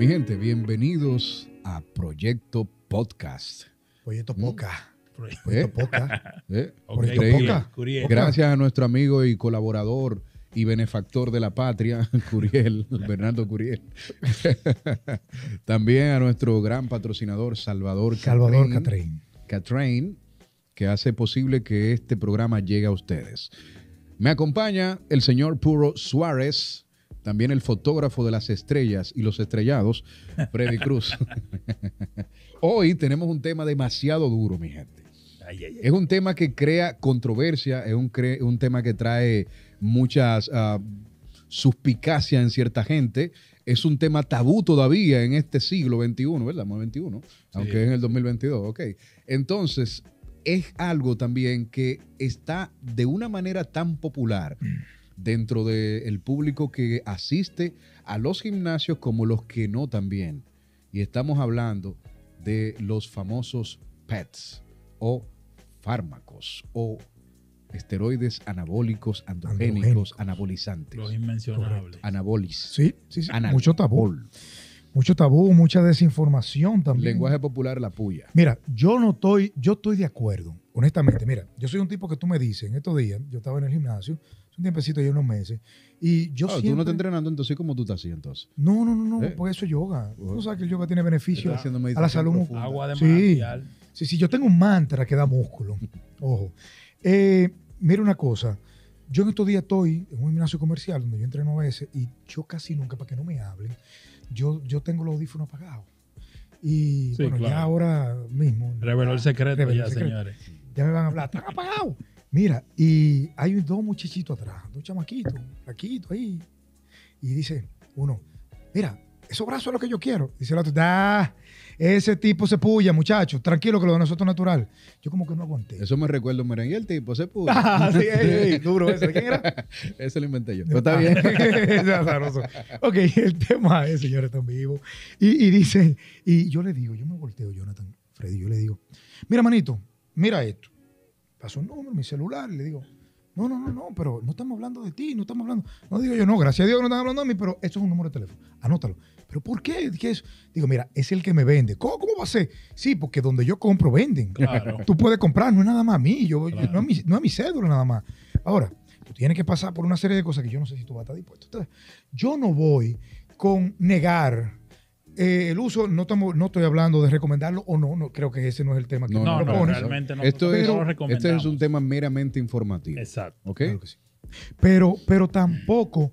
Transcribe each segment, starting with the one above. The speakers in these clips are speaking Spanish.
Mi gente, bienvenidos a Proyecto Podcast. Proyecto Mm. Poca. ¿Eh? Proyecto Poca. ¿Eh? Proyecto Increíble. Poca. Curiel. Gracias a nuestro amigo y colaborador y benefactor de la patria, Curiel, Bernardo Curiel. También a nuestro gran patrocinador, Salvador Salvador Catrain, Catrain. Catrain, que hace posible que este programa llegue a ustedes. Me acompaña el señor Puro Suárez, también el fotógrafo de las estrellas y los estrellados, Freddy Cruz. Hoy tenemos un tema demasiado duro, mi gente. Ay, ay, ay. Es un tema que crea controversia, es un, cre- un tema que trae muchas ah, suspicacia en cierta gente. Es un tema tabú todavía en este siglo XXI, ¿verdad? El XXI, aunque es en el 2022, ok. Entonces, es algo también que está de una manera tan popular dentro del público que asiste a los gimnasios como los que no también. Y estamos hablando de los famosos PETs o fármacos o esteroides anabólicos, androgénicos, Androgénicos. anabolizantes. Los inmencionables. Anabolis. Sí, sí, sí. Anabol. Mucho tabú. Mucho tabú, mucha desinformación también. Lenguaje popular, la puya. Mira, yo no estoy, yo estoy de acuerdo, honestamente. Mira, yo soy un tipo que tú me dices, en estos días, yo estaba en el gimnasio, hace un tiempecito, ya unos meses, y yo Tú siempre... no estás entrenando, entonces ¿cómo tú estás así entonces? No, no, no, no, ¿Eh? porque eso es yoga. Oh. Tú sabes que el yoga tiene beneficio Estás haciendo a la salud. profunda. Agua de Sí. Sí, sí, yo tengo un mantra que da músculo. Ojo. Eh, mira una cosa. Yo en estos días estoy en un gimnasio comercial donde yo entreno a veces y yo casi nunca, para que no me hablen, yo, yo tengo los audífonos apagados. Y Sí, bueno, claro. ya ahora mismo. Reveló el secreto Reveló ya, el secreto. señores. Ya me van a hablar, están apagados. Mira, y hay dos muchachitos atrás, dos chamaquitos, flaquitos ahí. Y dice uno, mira, esos brazos es lo que yo quiero. Dice el otro, ah, ese tipo se puya, muchachos, tranquilo que lo de nosotros es natural. Yo como que no aguanté. Eso me recuerda un merengue. Y el tipo se puso. Ah, sí, duro ese. ¿Quién era? Eso lo inventé yo. Pero está bien. Ok, el tema es, señores, están vivos. Y, y dice, y yo le digo, yo me volteo, Jonathan, Freddy, yo le digo, mira, manito, mira esto. Paso un número, mi celular, y le digo, no, no, no, no, pero no estamos hablando de ti, no estamos hablando. No digo yo, no, gracias a Dios no están hablando de mí, pero esto es un número de teléfono. Anótalo. ¿Pero por qué? ¿Qué es? Digo, mira, es el que me vende. ¿Cómo, cómo va a ser? Sí, porque donde yo compro, venden. Claro. Tú puedes comprar, no es nada más a mí, yo, yo- Claro. no, es mi, no es mi cédula nada más. Ahora, tú tienes que pasar por una serie de cosas que yo no sé si tú vas a estar dispuesto. Entonces, yo no voy con negar eh, el uso, no, estoy hablando de recomendarlo o no, no, creo que ese no es el tema que No, No, no, realmente no. Esto es, no lo este es un tema meramente informativo. Exacto. ¿Ok? Claro que sí. Pero, pero tampoco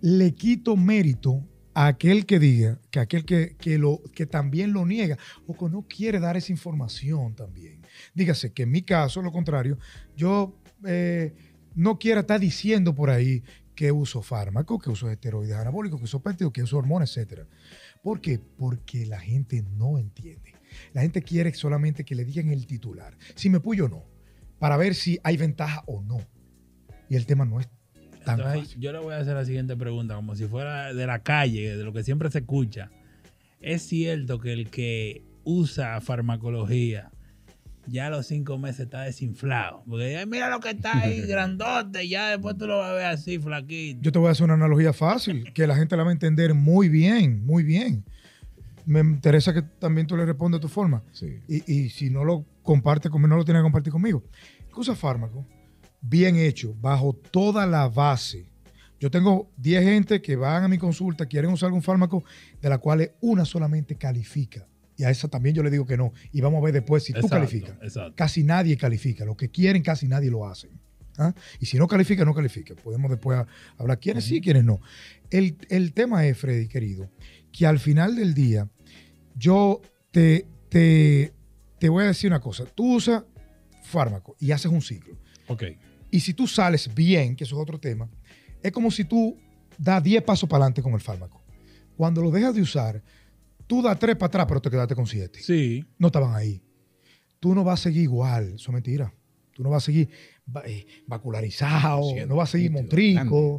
le quito mérito aquel que diga, que aquel que, que, lo, que también lo niega o que no quiere dar esa información también. Dígase que en mi caso, lo contrario, yo eh, no quiero estar diciendo por ahí que uso fármacos, que uso esteroides anabólicos, que uso péptidos, que uso hormonas, etc. ¿Por qué? Porque la gente no entiende. La gente quiere solamente que le digan el titular, si me puyo o no, para ver si hay ventaja o no. Y el tema no es Entonces, fácil. yo le voy a hacer la siguiente pregunta, como si fuera de la calle, de lo que siempre se escucha. ¿Es cierto que el que usa farmacología ya a los cinco meses está desinflado? Porque "Ay, mira lo que está ahí, grandote, ya después tú lo vas a ver así, flaquito. Yo te voy a hacer una analogía fácil, que la gente la va a entender muy bien, muy bien. Me interesa que también tú le respondas de tu forma. Sí. Y, y si no lo comparte conmigo, no lo tienes que compartir conmigo. Que usa fármaco, bien hecho, bajo toda la base. Yo tengo 10 gente que van a mi consulta, quieren usar algún fármaco, de la cual una solamente califica. Y a esa también yo le digo que no. Y vamos a ver después si tú calificas. Exacto. Casi nadie califica. Lo que quieren, casi nadie lo hacen. ¿Ah? Y si no califica, no califica. Podemos después hablar quiénes sí, quiénes no. El, el tema es, Freddy, querido, que al final del día, yo te, te, te voy a decir una cosa. Tú usas fármaco y haces un ciclo. Ok. Y si tú sales bien, que eso es otro tema, es como si tú das 10 pasos para adelante con el fármaco. Cuando lo dejas de usar, tú das 3 para atrás, pero te quedaste con 7 Sí. no estaban ahí. Tú no vas a seguir igual, eso es mentira. Tú no vas a seguir eh, vascularizado, Siendo no vas a seguir montrico.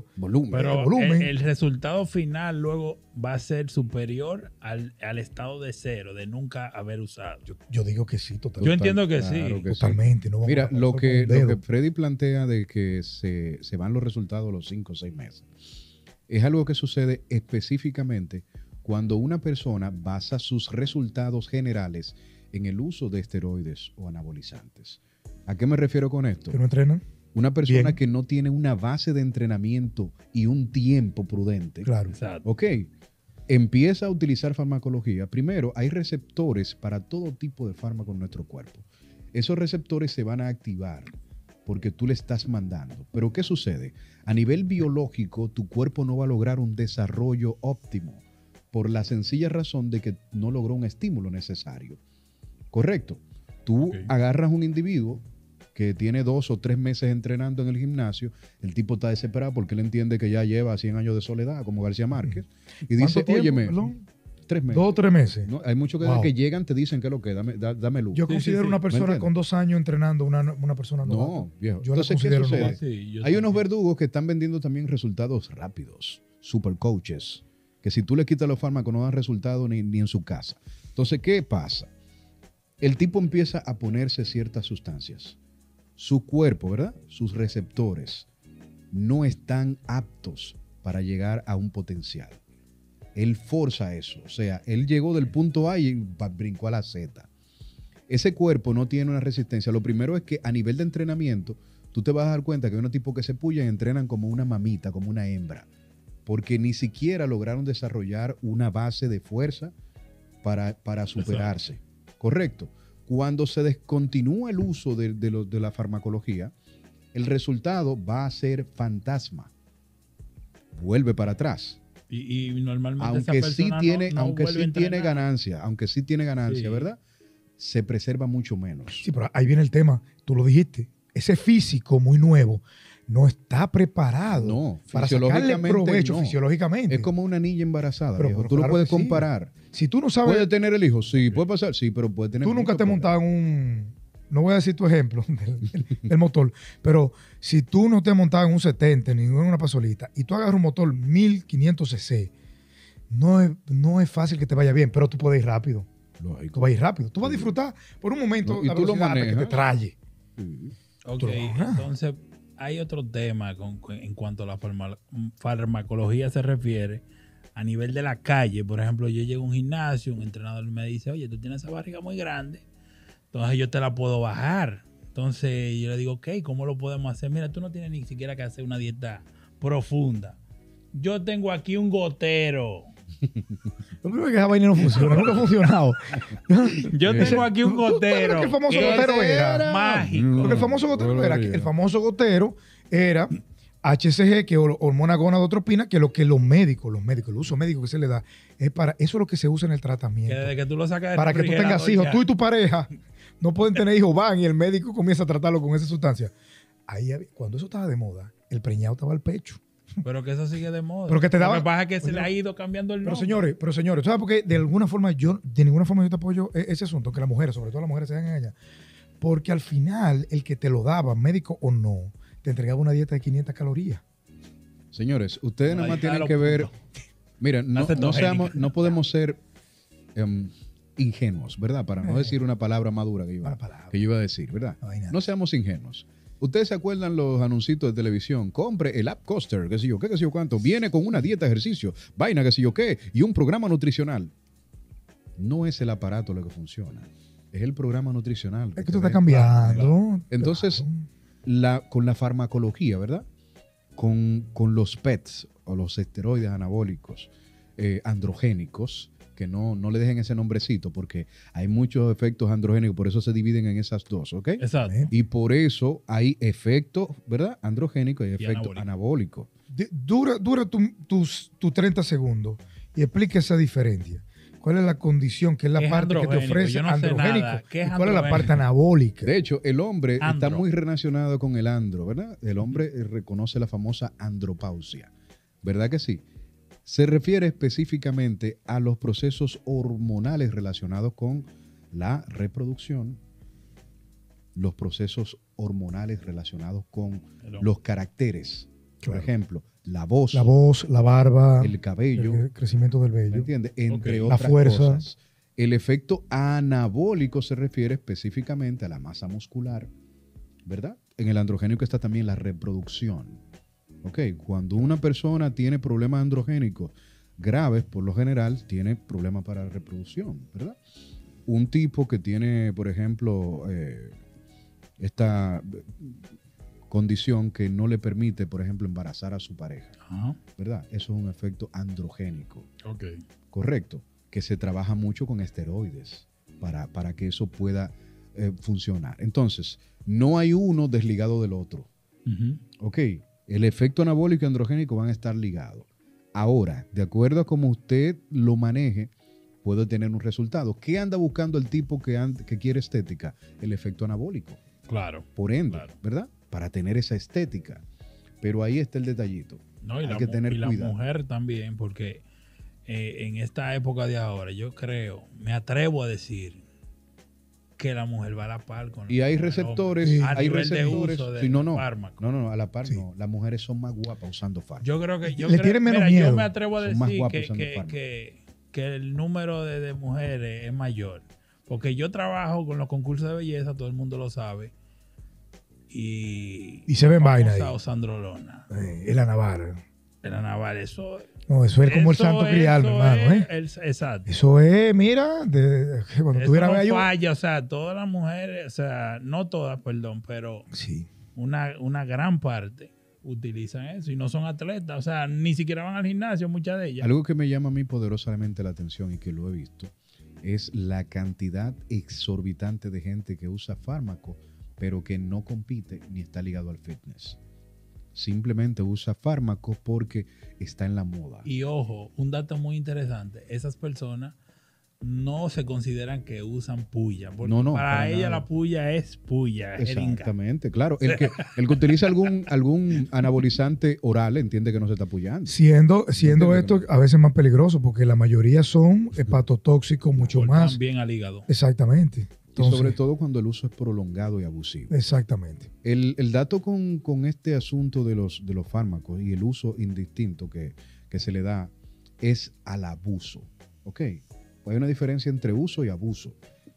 grande, Volumen. Pero volumen. el, el resultado final luego va a ser superior al, al estado de cero, de nunca haber usado. Yo, yo digo que sí, Yo totalmente. entiendo que Claro sí. que sí. totalmente. No Mira, lo que, lo que Freddy plantea de que se, se van los resultados a los 5 o 6 meses es algo que sucede específicamente cuando una persona basa sus resultados generales en el uso de esteroides o anabolizantes. ¿A qué me refiero con esto? ¿Que no entrenan? Una persona Bien. que no tiene una base de entrenamiento y un tiempo prudente. Claro. Exacto. Ok, empieza a utilizar farmacología. Primero, hay receptores para todo tipo de fármaco en nuestro cuerpo. Esos receptores se van a activar porque tú le estás mandando. Pero ¿qué sucede? A nivel biológico, tu cuerpo no va a lograr un desarrollo óptimo por la sencilla razón de que no logró un estímulo necesario. Correcto. Tú agarras un individuo que tiene dos o tres meses entrenando en el gimnasio, el tipo está desesperado porque él entiende que ya lleva 100 años de soledad, como García Márquez, y dice, ¿Cuánto tiempo, óyeme, perdón? tres meses. Dos o tres meses. No, hay muchos que, Wow. que llegan, te dicen que lo que, dame, da- dame luz. Yo Sí, considero sí. una ¿Me persona con dos años entrenando una, una persona no, novata. viejo. Yo la Entonces, ¿qué considero sucede? novata. Sí, yo Hay unos verdugos que están vendiendo también resultados rápidos, super coaches, que si tú le quitas los fármacos no dan resultado ni, ni en su casa. Entonces, ¿qué pasa? El tipo empieza a ponerse ciertas sustancias. Su cuerpo, ¿verdad? Sus receptores no están aptos para llegar a un potencial. Él forza eso. O sea, él llegó del punto A y brincó a la Z. Ese cuerpo no tiene una resistencia. Lo primero es que a nivel de entrenamiento, tú te vas a dar cuenta que hay unos tipos que se pullan y entrenan como una mamita, como una hembra, porque ni siquiera lograron desarrollar una base de fuerza para, para superarse. Correcto. Cuando se descontinúa el uso de, de lo- de la farmacología, el resultado va a ser fantasma. Vuelve para atrás. Y, y normalmente Aunque esa sí no- tiene, no aunque sí tiene ganancia, aunque sí tiene ganancia, Sí. ¿verdad? Se preserva mucho menos. Sí, pero ahí viene el tema. Tú lo dijiste. Ese físico muy nuevo no está preparado No, para sacarle fisiológicamente provecho no. fisiológicamente. Es como una niña embarazada, Pero- Tú lo puedes sí. comparar. si tú no sabes, ¿Puede tener el hijo? Sí. ¿Puede pasar? Sí, pero puede tener tú nunca te has montado en un, no voy a decir tu ejemplo del, del- del motor, pero si tú no te has montado en un 70 ni en una pasolita y tú agarras un motor 1500 cc, no es, no es fácil que te vaya bien, pero tú puedes ir rápido. Tú Lógico. vas a ir rápido. Tú vas a disfrutar por un momento No, y la tú lo que te. Sí. Ok, Tú entonces hay otro tema con- en cuanto a la farma- farmacología se refiere. A nivel de la calle, por ejemplo, yo llego a un gimnasio, un entrenador me dice, oye, tú tienes esa barriga muy grande, entonces yo te la puedo bajar. Entonces yo le digo, ok, ¿cómo lo podemos hacer? Mira, tú no tienes ni siquiera que hacer una dieta profunda. Yo tengo aquí un gotero. Lo primero es que esa vaina no funciona, nunca ha funcionado. Yo tengo aquí un ¿Tú- tú sabes gotero. que el famoso que gotero era? Mágico. Porque el famoso gotero era, que- el famoso gotero era HCG, que es hor- hormona gonadotropina, que lo que los médicos, los médicos, el uso médico que se le da, es para, eso es lo que se usa en el Que tratamiento. desde que tú lo sacas del Para que tú tengas hijos, ya. tú y tu pareja no pueden tener hijos, van y el médico comienza a tratarlo con esa sustancia. Ahí, había- cuando eso estaba de moda, el preñado estaba al pecho. Pero que eso sigue de moda. Pero que te daba- Lo que pasa es que se le ha ido cambiando el Pero nombre. señores, pero señores, ¿sabes por qué? De alguna forma yo, de ninguna forma yo te apoyo e- ese asunto, que las mujeres, sobre todo las mujeres, se den engañar. Porque al final, el que te lo daba, médico o no, te entregaba una dieta de 500 calorías. Señores, ustedes nada más tienen que ver. Mira, no, no, seamos, no podemos ser em, ingenuos, ¿verdad? Para no Eh. decir una palabra madura que iba, Mala palabra. que yo iba a decir, ¿verdad? No seamos ingenuos. Ustedes se acuerdan los anuncios de televisión. Compre el App Coaster, qué sé yo, qué, qué sé yo cuánto. Viene con una dieta ejercicio, vaina, qué sé yo qué, y un programa nutricional. No es el aparato lo que funciona. Es el programa nutricional. Es que tú estás cambiando. Entonces, Claro. la, con la farmacología, ¿verdad? Con, con los PETs o los esteroides anabólicos eh, androgénicos, que no, no le dejen ese nombrecito porque hay muchos efectos androgénicos, por eso se dividen en esas dos, ¿ok? Exacto. ¿eh? Y por eso hay efectos, ¿verdad? Androgénicos y efectos anabólico. anabólicos. De- Dura, dura tu- tus, tus 30 segundos y explica esa diferencia. ¿Cuál es la condición? ¿Qué es la ¿Qué es parte que te ofrece Yo no sé androgénico? nada. ¿Qué es ¿Y ¿Cuál es la parte anabólica? De hecho, el hombre está muy relacionado con el andro, ¿verdad? El hombre eh, reconoce la famosa andropausia, ¿verdad que sí? Se refiere específicamente a los procesos hormonales relacionados con la reproducción, los procesos hormonales relacionados con los caracteres, por ejemplo, la voz, La voz, la barba, el cabello, el crecimiento del ¿Me vello. entiendes? Entre Ok. La otras fuerza. cosas. El efecto anabólico se refiere específicamente a la masa muscular, ¿verdad? En el androgénico está también la reproducción. ¿Ok? Cuando una persona tiene problemas androgénicos, graves, por lo general, tiene problemas para la reproducción, ¿verdad? Un tipo que tiene, por ejemplo, eh, esta condición que no le permite, por ejemplo, embarazar a su pareja, Ajá. ¿verdad? Eso es un efecto androgénico, Ok. correcto, que se trabaja mucho con esteroides para, para que eso pueda eh, funcionar. Entonces, no hay uno desligado del otro. Ujú. Ok, el efecto anabólico y androgénico van a estar ligados. Ahora, de acuerdo a cómo usted lo maneje, puede tener un resultado. ¿Qué anda buscando el tipo que, and- que quiere estética? El efecto anabólico. Claro. Por ende, Claro. ¿verdad? Para tener esa estética. Pero ahí está el detallito. No, y Hay la, que tener y la cuidado. mujer también, porque eh, en esta época de ahora, yo creo, me atrevo a decir que la mujer va a la par con Y hay receptores, Sí. hay receptores. uso de sí, no, no, no, no, a la par Sí. no. Las mujeres son más guapas usando fármacos. Yo creo que yo, Le creo- menos mira, miedo. yo me atrevo a Son decir que, usando que, que- que el número de, de mujeres es mayor. Porque yo trabajo con los concursos de belleza, todo el mundo lo sabe. Y, Y se ven vainas ahí. vainas Sandrolona. Eh, el anabar. En la naval, eso No, eso es como el santo es- crial, mi eso hermano. es ¿eh? el- exacto. Eso es, mira, de, cuando Eso tuviera no gallo. falla, o sea, todas las mujeres, o sea, no todas, perdón, pero Sí. una, una gran parte utilizan eso y no son atletas, o sea, ni siquiera van al gimnasio, muchas de ellas. Algo que me llama a mí poderosamente la atención y que lo he visto es la cantidad exorbitante de gente que usa fármacos, pero que no compite ni está ligado al fitness. Simplemente usa fármacos porque está en la moda. Y ojo, un dato muy interesante, esas personas no se consideran que usan puya, porque No, no, para, para ella nada. la puya es puya, es jeringa. Exactamente, claro. El que, el que utiliza algún, algún anabolizante oral entiende que no se está apoyando. Siendo, siendo esto a veces más peligroso, porque la mayoría son hepatotóxicos, mucho más. bien al hígado. Exactamente. Y sobre todo cuando el uso es prolongado y abusivo. Exactamente. El, el dato con, con este asunto de los, de los fármacos y el uso indistinto que, que se le da es al abuso. ¿Ok? Hay una diferencia entre uso y abuso.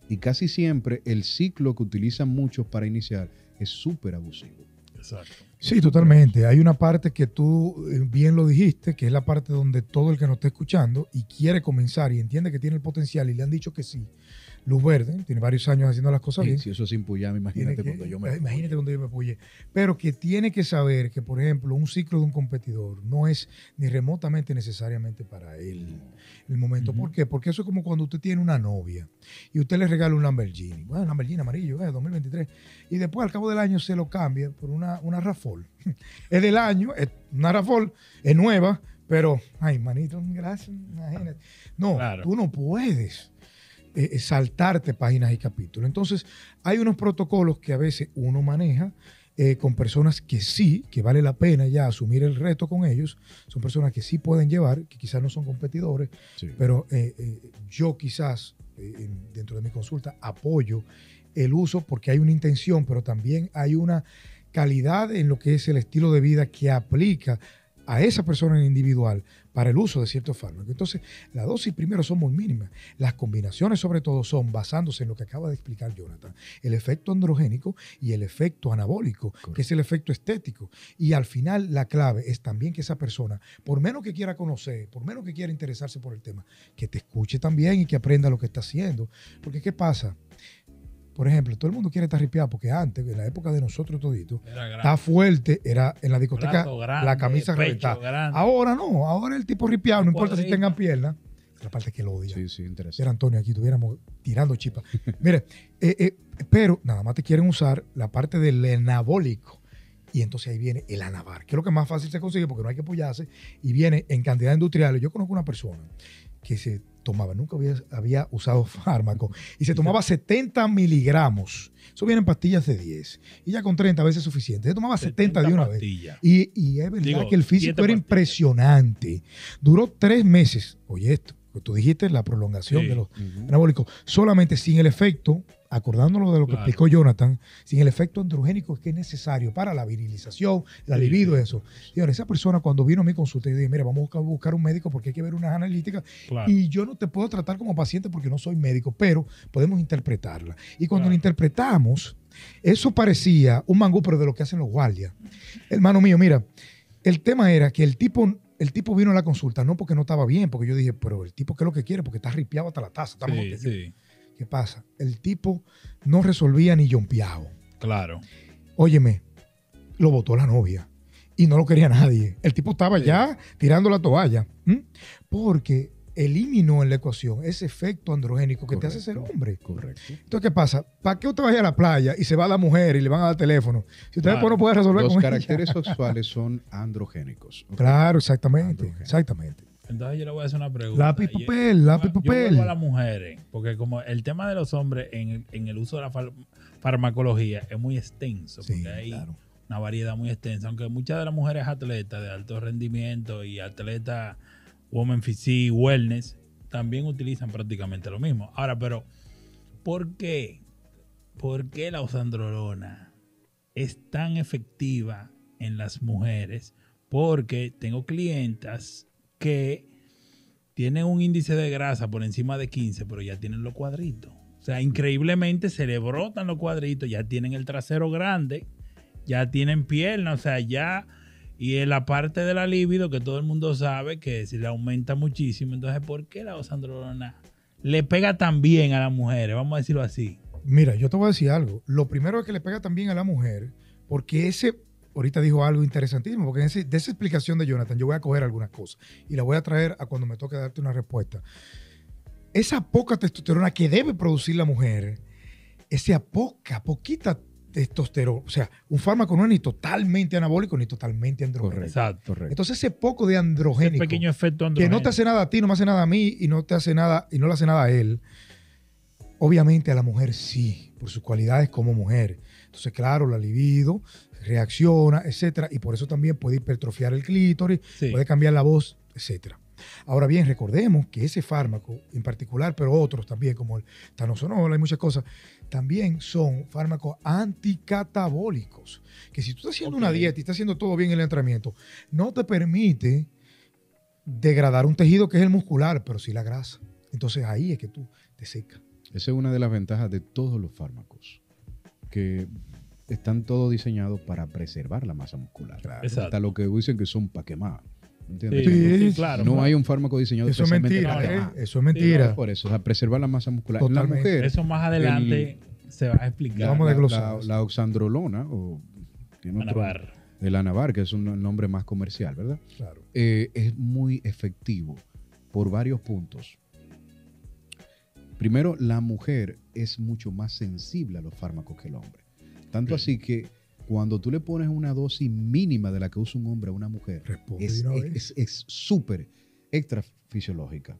Y casi siempre el ciclo que utilizan muchos para iniciar es súper abusivo. Exacto. Sí, totalmente. Hay una parte que tú eh, bien lo dijiste, que es la parte donde todo el que nos está escuchando y quiere comenzar y entiende que tiene el potencial y le han dicho que sí. Luz Verde, tiene varios años haciendo las cosas Y bien. si eso es impuyame, imagínate Tiene que- cuando yo me... Imagínate cuando yo me apoyé. Pero que tiene que saber que, por ejemplo, un ciclo de un competidor no es ni remotamente necesariamente para él el momento. ¿Por qué? Porque eso es como cuando usted tiene una novia y usted le regala un Lamborghini. Bueno, un Lamborghini amarillo, eh, 2023. Y después, al cabo del año, se lo cambia por una, una Rafol. es del año, es una Rafol, es nueva, pero, ay, manito, gracias, imagínate. No, Claro. tú no puedes eh, eh, saltarte páginas y capítulos. Entonces, hay unos protocolos que a veces uno maneja eh, con personas que sí, que vale la pena ya asumir el reto con ellos. Son personas que sí pueden llevar, que quizás no son competidores, Sí. pero yo quizás en- dentro de mi consulta apoyo el uso porque hay una intención, pero también hay una calidad en lo que es el estilo de vida que aplica a esa persona en individual para el uso de ciertos fármacos. Entonces, la dosis primero son muy mínimas. Las combinaciones sobre todo son basándose en lo que acaba de explicar Jonathan, el efecto androgénico y el efecto anabólico, que es el efecto estético. Y al final la clave es también que esa persona, por menos que quiera conocer, por menos que quiera interesarse por el tema, que te escuche también y que aprenda lo que está haciendo. Porque ¿qué pasa? Por ejemplo, todo el mundo quiere estar ripiado porque antes, en la época de nosotros toditos, está fuerte, era en la discoteca grande, la camisa reventada. Ahora no, ahora el tipo ripiado, no importa si tengan piernas. La parte que lo odia. Sí, sí, interesante. era Antonio aquí, estuviéramos tirando chipas. Mire, eh, eh, pero nada más te quieren usar la parte del anabólico. Y entonces ahí viene el anabar, que es lo que más fácil se consigue porque no hay que apoyarse. Y viene en cantidad industriales. Yo conozco una persona que se tomaba, nunca había, había usado fármaco, y se tomaba 70 miligramos. Eso viene en pastillas de 10. Y ya con 30 veces suficiente. Se tomaba 70 de una vez. Y, y es verdad Digo, que el físico era pastillas. impresionante. Duró tres meses. Oye, esto, que tú dijiste, la prolongación Sí. de los anabólicos, solamente sin el efecto, acordándonos de lo que Claro. explicó Jonathan, sin el efecto androgénico que es necesario para la virilización, la Sí, libido sí. y eso. Señores, esa persona cuando vino a mi consulta, yo dije, mira, vamos a buscar, un médico porque hay que ver unas analíticas Claro. y yo no te puedo tratar como paciente porque no soy médico, pero podemos interpretarla. Y cuando Claro. la interpretamos, eso parecía un mangú, pero de lo que hacen los guardias. Hermano mío, mira, el tema era que el tipo el tipo vino a la consulta, no porque no estaba bien, porque yo dije, pero el tipo, ¿qué es lo que quiere? Porque está ripiado hasta la taza. está Sí, sí, ¿Qué pasa? El tipo no resolvía ni jompeado. claro. Óyeme, lo votó la novia y no lo quería nadie. El tipo estaba Sí. ya tirando la toalla. ¿m? Porque eliminó en la ecuación ese efecto androgénico que te hace ser hombre. Correcto. Entonces, ¿qué pasa? ¿Para qué usted vaya a la playa y se va a la mujer y le van a dar teléfono? Si usted Claro. después no puede resolver Los con ella. caracteres sexuales son androgénicos. Claro, exactamente. Androgénico. Exactamente. Entonces yo le voy a hacer una pregunta. Lápiz, Yo- papel, lápiz, Yo papel. a las mujeres, porque como el tema de los hombres en el, en el uso de la far- farmacología es muy extenso, Sí, porque hay claro. una variedad muy extensa, aunque muchas de las mujeres atletas de alto rendimiento y atletas woman physique, wellness, también utilizan prácticamente lo mismo. Ahora, pero, ¿por qué? ¿Por qué la osandrolona es tan efectiva en las mujeres? Porque tengo clientas que tienen un índice de grasa por encima de 15, pero ya tienen los cuadritos. O sea, increíblemente se le brotan los cuadritos, ya tienen el trasero grande, ya tienen piernas, o sea, ya... Y en la parte de la libido, que todo el mundo sabe que se le aumenta muchísimo. Entonces, ¿por qué la osandrolona le pega tan bien a las mujeres? Vamos a decirlo así. Mira, yo te voy a decir algo. Lo primero es que le pega también a la mujer, porque ese, ahorita dijo algo interesantísimo, porque ese- de esa explicación de Jonathan yo voy a coger algunas cosas y la voy a traer a cuando me toque darte una respuesta. Esa poca testosterona que debe producir la mujer, esa poca, poquita testosterona, o sea, un fármaco no es ni totalmente anabólico ni totalmente androgénico. Correcto. Exacto. Correcto. Entonces ese poco de Ese androgénico pequeño efecto que no te hace nada a ti, no me hace nada a mí y no te hace nada y no le hace nada a él. Obviamente a la mujer sí, por sus cualidades como mujer. Entonces, claro, la libido reacciona, etcétera, y por eso también puede hipertrofiar el clítoris, Sí. puede cambiar la voz, etcétera. Ahora bien, recordemos que ese fármaco en particular, pero otros también como el tanosonol, hay muchas cosas, también son fármacos anticatabólicos, que si tú estás haciendo una dieta y estás haciendo todo bien en el entrenamiento, no te permite degradar un tejido que es el muscular, pero sí la grasa. Entonces ahí es que tú te secas. Esa es una de las ventajas de todos los fármacos, que están todos diseñados para preservar la masa muscular. Exacto. Hasta lo que dicen que son para quemar. ¿Entiendes? Sí, claro. no claro. hay un fármaco diseñado Eso es especialmente mentira, ¿eh? quemar. Eso es mentira. Por eso, o sea, preservar la masa muscular. Totalmente. La mujer, Eso más adelante se va a explicar. Vamos a la, desglosar. la- la oxandrolona, o Anavar. el anavar, que es un nombre más comercial, ¿verdad? Claro. eh, es muy efectivo por varios puntos. Primero, la mujer es mucho más sensible a los fármacos que el hombre. Tanto así que cuando tú le pones una dosis mínima de la que usa un hombre a una mujer, Responde es súper extrafisiológica.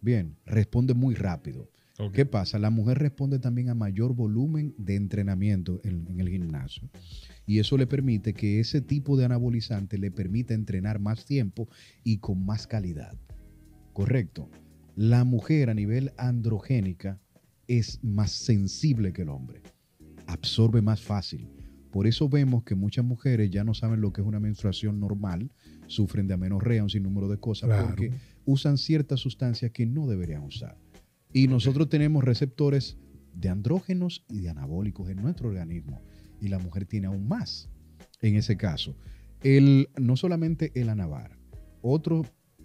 Bien, responde muy rápido. ¿Qué pasa? La mujer responde también a mayor volumen de entrenamiento en, en el gimnasio. Y eso le permite que ese tipo de anabolizante le permita entrenar más tiempo y con más calidad. Correcto. La mujer a nivel androgénica es más sensible que el hombre. Absorbe más fácil. Por eso vemos que muchas mujeres ya no saben lo que es una menstruación normal, sufren de amenorrea, un sinnúmero de cosas, Claro. porque usan ciertas sustancias que no deberían usar. Y nosotros tenemos receptores de andrógenos y de anabólicos en nuestro organismo. Y la mujer tiene aún más en ese caso. El, no solamente el anavar, otro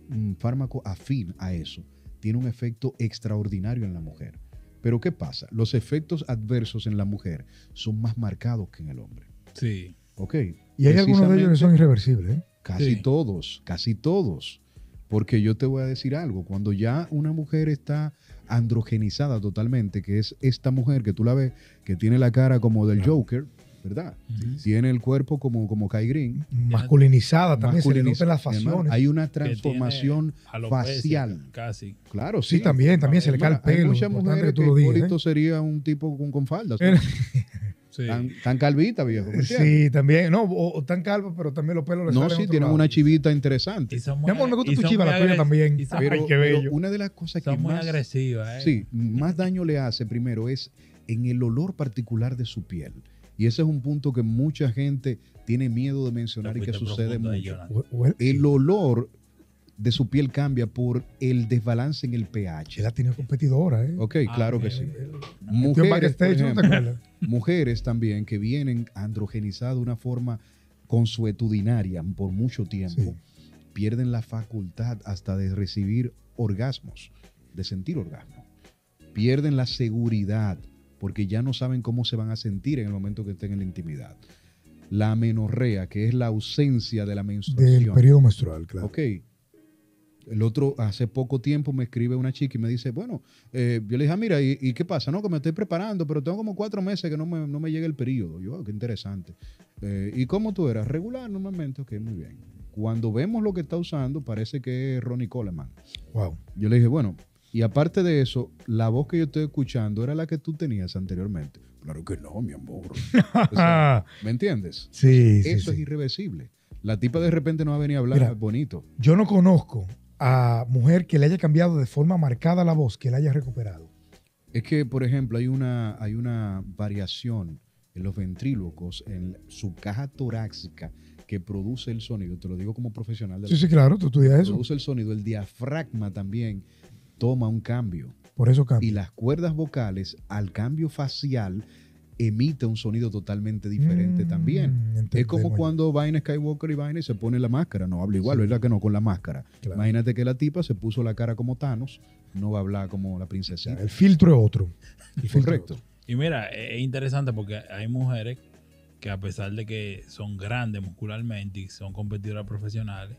mm, fármaco afín a eso tiene un efecto extraordinario en la mujer. Pero ¿qué pasa? Los efectos adversos en la mujer son más marcados que en el hombre. Sí. ¿Ok? Y hay algunos de ellos que son irreversibles. ¿eh? Casi Sí. todos, casi todos. Porque yo te voy a decir algo, cuando ya una mujer está androgenizada totalmente, que es esta mujer que tú la ves, que tiene la cara como del Joker, ¿verdad? Ujú. Tiene el cuerpo como, como Kai Green. Masculinizada también, se le las facciones. Hay una Que transformación facial. Casi. Claro, sí. Sí, también, también se le cae el Hermana, hay pelo. muchas mujeres que tú que lo digas, Hipólito ¿eh? sería un tipo con, con faldas. Sí. Tan, tan calvita, viejo. Sí, también. No, o, o tan calvo, pero también los pelos le No, sí, tienen lado. una chivita interesante. Y son Mi amor, me gusta y tu son chiva, muy la tuya también. son- Pero, Ay, qué pero bello. una de las cosas que son muy más, agresivas. ¿eh? sí, más daño le hace primero es en el olor particular de su piel. Y ese es un punto que mucha gente tiene miedo de mencionar y que sucede mucho. El olor de su piel cambia por el desbalance en el pH. Él ha tenido competidora, ¿eh? Ok, Ah, claro que sí. En Mujeres, mujeres también que vienen androgenizadas de una forma consuetudinaria por mucho tiempo, Sí. pierden la facultad hasta de recibir orgasmos, de sentir orgasmo. Pierden la seguridad porque ya no saben cómo se van a sentir en el momento que estén en la intimidad. La amenorrea, que es la ausencia de la menstruación. Del periodo menstrual, claro. Ok. El otro, hace poco tiempo me escribe una chica y me dice, bueno, eh, yo le dije, ah, mira, ¿y, y qué pasa? No, que me estoy preparando, pero tengo como cuatro meses que no me, no me llega el periodo. Yo, ah, qué interesante. Eh, ¿Y cómo tú eras? Regular normalmente, ok, muy bien. Cuando vemos lo que está usando, parece que es Ronnie Coleman. Wow. Yo le dije, bueno, y aparte de eso, la voz que yo estoy escuchando era la que tú tenías anteriormente. Claro que no, mi amor. O sea, ¿Me entiendes? Sí, sí, Eso es sí. irreversible. La tipa de repente no va a venir a hablar Mira. bonito. Yo no conozco a mujer que le haya cambiado de forma marcada la voz, que la haya recuperado. Es que, por ejemplo, hay una, hay una variación en los ventrílocos, en su caja torácica que produce el sonido. Te lo digo como profesional de la Sí, sí, claro, tú estudias eso. produce el sonido. El diafragma también toma un cambio. Por eso Y cambia. las cuerdas vocales, al cambio facial, emite un sonido totalmente diferente Mm, también. Es como cuando Vine Skywalker y Vine se pone la máscara. No habla igual, Sí. ¿verdad que no? Con la máscara. Claro. Imagínate que la tipa se puso la cara como Thanos, no va a hablar como la princesita. el filtro es otro. El Correcto. otro. Y mira, es interesante porque hay mujeres que a pesar de que son grandes muscularmente y son competidoras profesionales,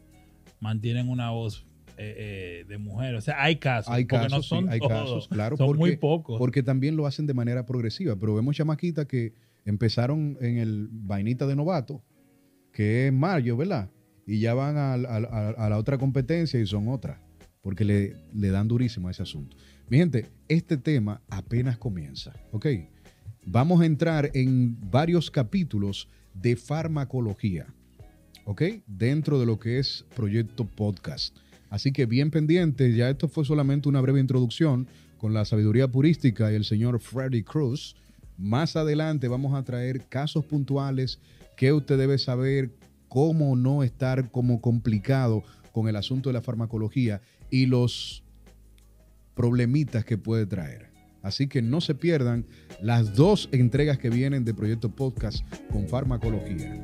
mantienen una voz eh, eh, de mujer. O sea, hay casos. Hay porque casos, no son sí, hay todos, casos, claro, Son porque, muy pocos. porque también lo hacen de manera progresiva. Pero vemos chamaquitas que empezaron en el vainita de novato, que es Mario, ¿verdad? Y ya van a, a- a- a la otra competencia y son otras, porque le, le dan durísimo a ese asunto. Mi gente, este tema apenas comienza, ¿ok? Vamos a entrar en varios capítulos de farmacología, ¿ok? Dentro de lo que es Proyecto Podcast. Así que bien pendientes, ya esto fue solamente una breve introducción con la sabiduría purística y el señor Freddy Cruz. Más adelante vamos a traer casos puntuales que usted debe saber cómo no estar como complicado con el asunto de la farmacología y los problemitas que puede traer. Así que no se pierdan las dos entregas que vienen de Proyecto Podcast con farmacología.